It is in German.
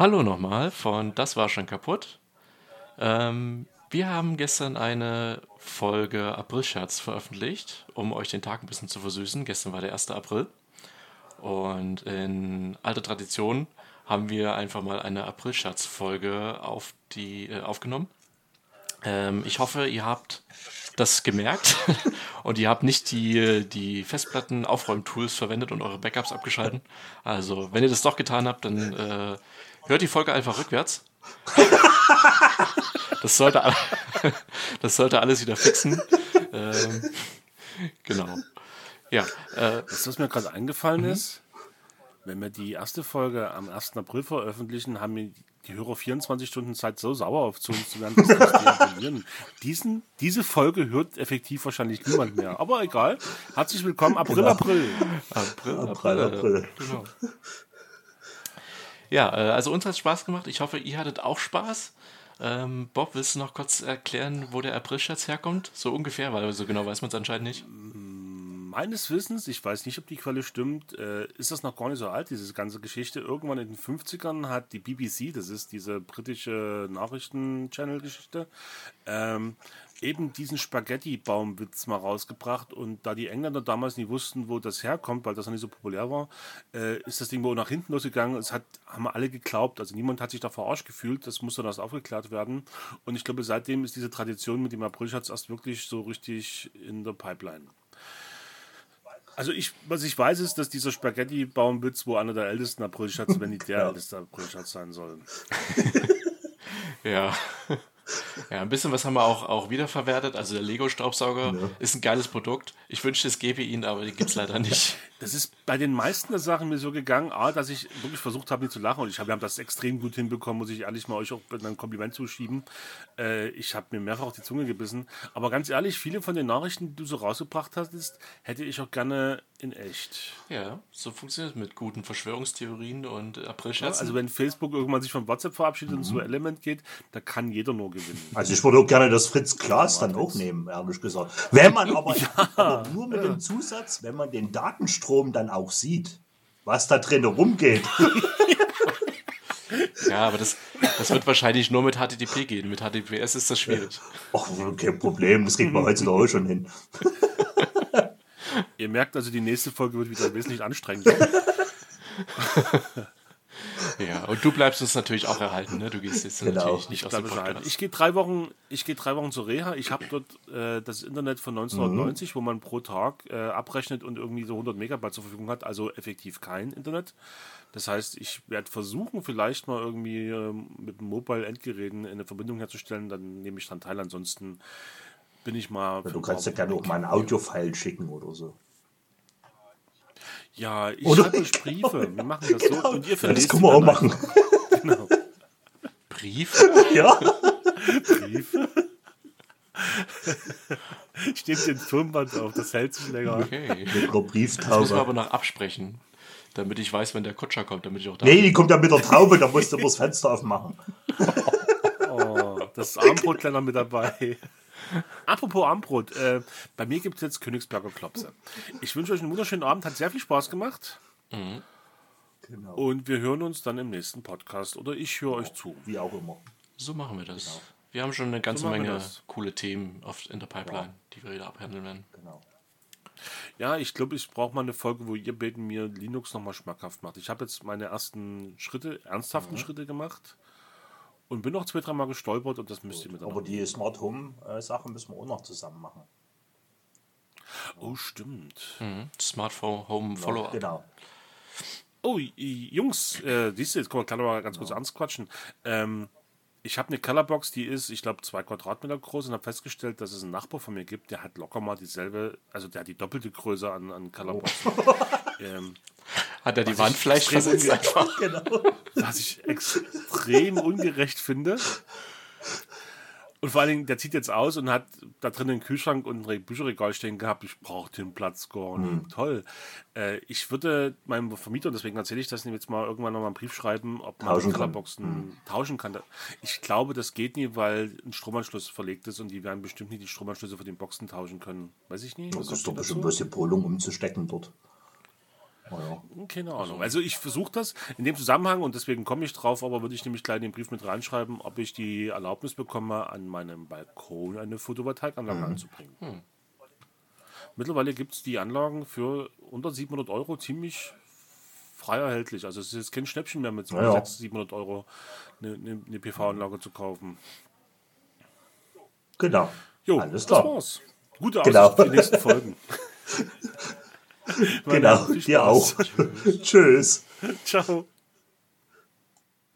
Hallo nochmal von Das war schon kaputt. Ähm, wir haben gestern eine Folge April-Scherz veröffentlicht, um euch den Tag ein bisschen zu versüßen. Gestern war der 1. April. Und in alter Tradition haben wir einfach mal eine April-Scherz-Folge auf äh, aufgenommen. Ähm, ich hoffe, ihr habt das gemerkt und ihr habt nicht die, die Festplatten-Aufräumtools verwendet und eure Backups abgeschalten. Also, wenn ihr das doch getan habt, dann äh, hört die Folge einfach rückwärts. das, sollte, das sollte alles wieder fixen. Ähm, genau. Ja. Äh, das, was mir gerade eingefallen mhm. ist, wenn wir die erste Folge am 1. April veröffentlichen, haben wir die Hörer 24 Stunden Zeit, so sauer auf zu uns zu werden, dass sie das Diesen, Diese Folge hört effektiv wahrscheinlich niemand mehr. Aber egal. Herzlich willkommen, April, genau. April. April, April, April. Genau. Ja, äh, also uns hat es Spaß gemacht. Ich hoffe, ihr hattet auch Spaß. Ähm, Bob, willst du noch kurz erklären, wo der Aprilscherz herkommt? So ungefähr, weil so genau weiß man es anscheinend nicht. Meines Wissens, ich weiß nicht, ob die Quelle stimmt, äh, ist das noch gar nicht so alt, diese ganze Geschichte. Irgendwann in den 50ern hat die BBC, das ist diese britische Nachrichten-Channel-Geschichte, ähm, eben diesen Spaghetti-Baumwitz mal rausgebracht und da die Engländer damals nie wussten, wo das herkommt, weil das noch nicht so populär war, äh, ist das Ding wohl nach hinten losgegangen. Es hat, haben alle geglaubt, also niemand hat sich da verarscht gefühlt, das musste dann erst aufgeklärt werden und ich glaube, seitdem ist diese Tradition mit dem Aprilschatz erst wirklich so richtig in der Pipeline. Also ich, was ich weiß, ist, dass dieser Spaghetti-Baumwitz wo einer der ältesten Aprilschatz, wenn nicht der ja. älteste Aprilschatz sein soll. ja. Ja, ein bisschen was haben wir auch, auch wiederverwertet. Also der Lego-Staubsauger ja. ist ein geiles Produkt. Ich wünschte, es gäbe ihn, aber den gibt es leider nicht. Das ist bei den meisten der Sachen mir so gegangen, A, dass ich wirklich versucht habe, nicht zu lachen. Und ich hab, wir haben das extrem gut hinbekommen, muss ich ehrlich mal euch auch ein Kompliment zuschieben. Äh, ich habe mir mehrfach auf die Zunge gebissen. Aber ganz ehrlich, viele von den Nachrichten, die du so rausgebracht hast, hätte ich auch gerne in echt. Ja, so funktioniert es mit guten Verschwörungstheorien und Aprilscherzen. Ja, also wenn Facebook irgendwann sich von WhatsApp verabschiedet mhm. und zu Element geht, da kann jeder nur gewinnen. Also ich würde auch gerne das Fritz Klaas dann auch nehmen, ehrlich gesagt. Wenn man aber, ja. aber nur mit dem Zusatz, wenn man den Datenstrom dann auch sieht, was da drin rumgeht. Ja, aber das, das wird wahrscheinlich nur mit HTTP gehen. Mit HTTPS ist das schwierig. Ach, kein Problem, das kriegt man heutzutage schon hin. Ihr merkt also, die nächste Folge wird wieder wesentlich anstrengender. Ja, und du bleibst uns natürlich auch erhalten, ne? Du gehst jetzt genau. natürlich nicht ich aus dem Podcast. Ich gehe drei Wochen, ich gehe drei Wochen zur Reha. Ich habe dort äh, das Internet von 1990, mhm. wo man pro Tag äh, abrechnet und irgendwie so 100 Megabyte zur Verfügung hat, also effektiv kein Internet. Das heißt, ich werde versuchen, vielleicht mal irgendwie äh, mit Mobile-Endgeräten eine Verbindung herzustellen. Dann nehme ich dann teil. Ansonsten bin ich mal. Ja, du kannst ja gerne auch mal ein Audio-File schicken oder so. Ja, ich Oder? schreibe euch Briefe. Wir machen das genau. so. Und ihr ja, das können wir auch machen. Genau. Briefe? Ja. Briefe? Steht den Turmband auf, das hält sich länger. Okay. Brieftaube. Das müssen wir aber noch absprechen, damit ich weiß, wenn der Kutscher kommt, damit ich auch da Nee, die kommt ja mit der Taube, da musst du das Fenster aufmachen. Oh, das Armbrotlenner mit dabei. Apropos Armbrot, äh, bei mir gibt es jetzt Königsberger Klopse. Ich wünsche euch einen wunderschönen Abend, hat sehr viel Spaß gemacht. Mhm. Genau. Und wir hören uns dann im nächsten Podcast oder ich höre euch zu. Wie auch immer. So machen wir das. Genau. Wir haben schon eine ganze so Menge coole Themen oft in der Pipeline, ja. die wir wieder abhandeln werden. Genau. Ja, ich glaube, ich brauche mal eine Folge, wo ihr beten mir Linux nochmal schmackhaft macht. Ich habe jetzt meine ersten Schritte, ernsthaften mhm. Schritte gemacht. Und bin noch zwei, dreimal gestolpert und das müsst ihr mit Aber die Smart Home äh, Sachen müssen wir auch noch zusammen machen. Oh, stimmt. Mhm. Smartphone Home ja, Follow-up. Genau. Oh, Jungs, äh, siehst du, jetzt können wir mal ganz kurz ja. ernst quatschen. Ähm, ich habe eine Colorbox, die ist, ich glaube, zwei Quadratmeter groß und habe festgestellt, dass es einen Nachbar von mir gibt, der hat locker mal dieselbe, also der hat die doppelte Größe an, an Colorbox. Oh. ähm, hat er die Wand vielleicht versetzt einfach? genau. Was ich extrem ungerecht finde. Und vor allen Dingen, der zieht jetzt aus und hat da drin einen Kühlschrank und ein Bücherregal stehen gehabt. Ich brauche den Platz gar nicht. Mhm. Toll. Äh, ich würde meinem Vermieter, und deswegen erzähle ich das jetzt mal irgendwann nochmal einen Brief schreiben, ob man tauschen Colorboxen mhm. tauschen kann. Ich glaube, das geht nie, weil ein Stromanschluss verlegt ist und die werden bestimmt nicht die Stromanschlüsse für den Boxen tauschen können. Weiß ich nicht. Das ist doch bestimmt bloß die Polung umzustecken dort. Keine Ahnung. Also ich versuche das in dem Zusammenhang und deswegen komme ich drauf, aber würde ich nämlich gleich in den Brief mit reinschreiben, ob ich die Erlaubnis bekomme, an meinem Balkon eine Photovoltaikanlage Mhm. anzubringen. Mittlerweile gibt es die Anlagen für unter 700 Euro ziemlich frei erhältlich. Also es ist jetzt kein Schnäppchen mehr mit so Ja, ja. 600, 700 Euro eine, eine, eine PV-Anlage zu kaufen. Genau. Jo, Alles das klar. war's. Gute Genau. Aussicht für die nächsten Folgen. Genau, dir auch. Tschüss. Ciao.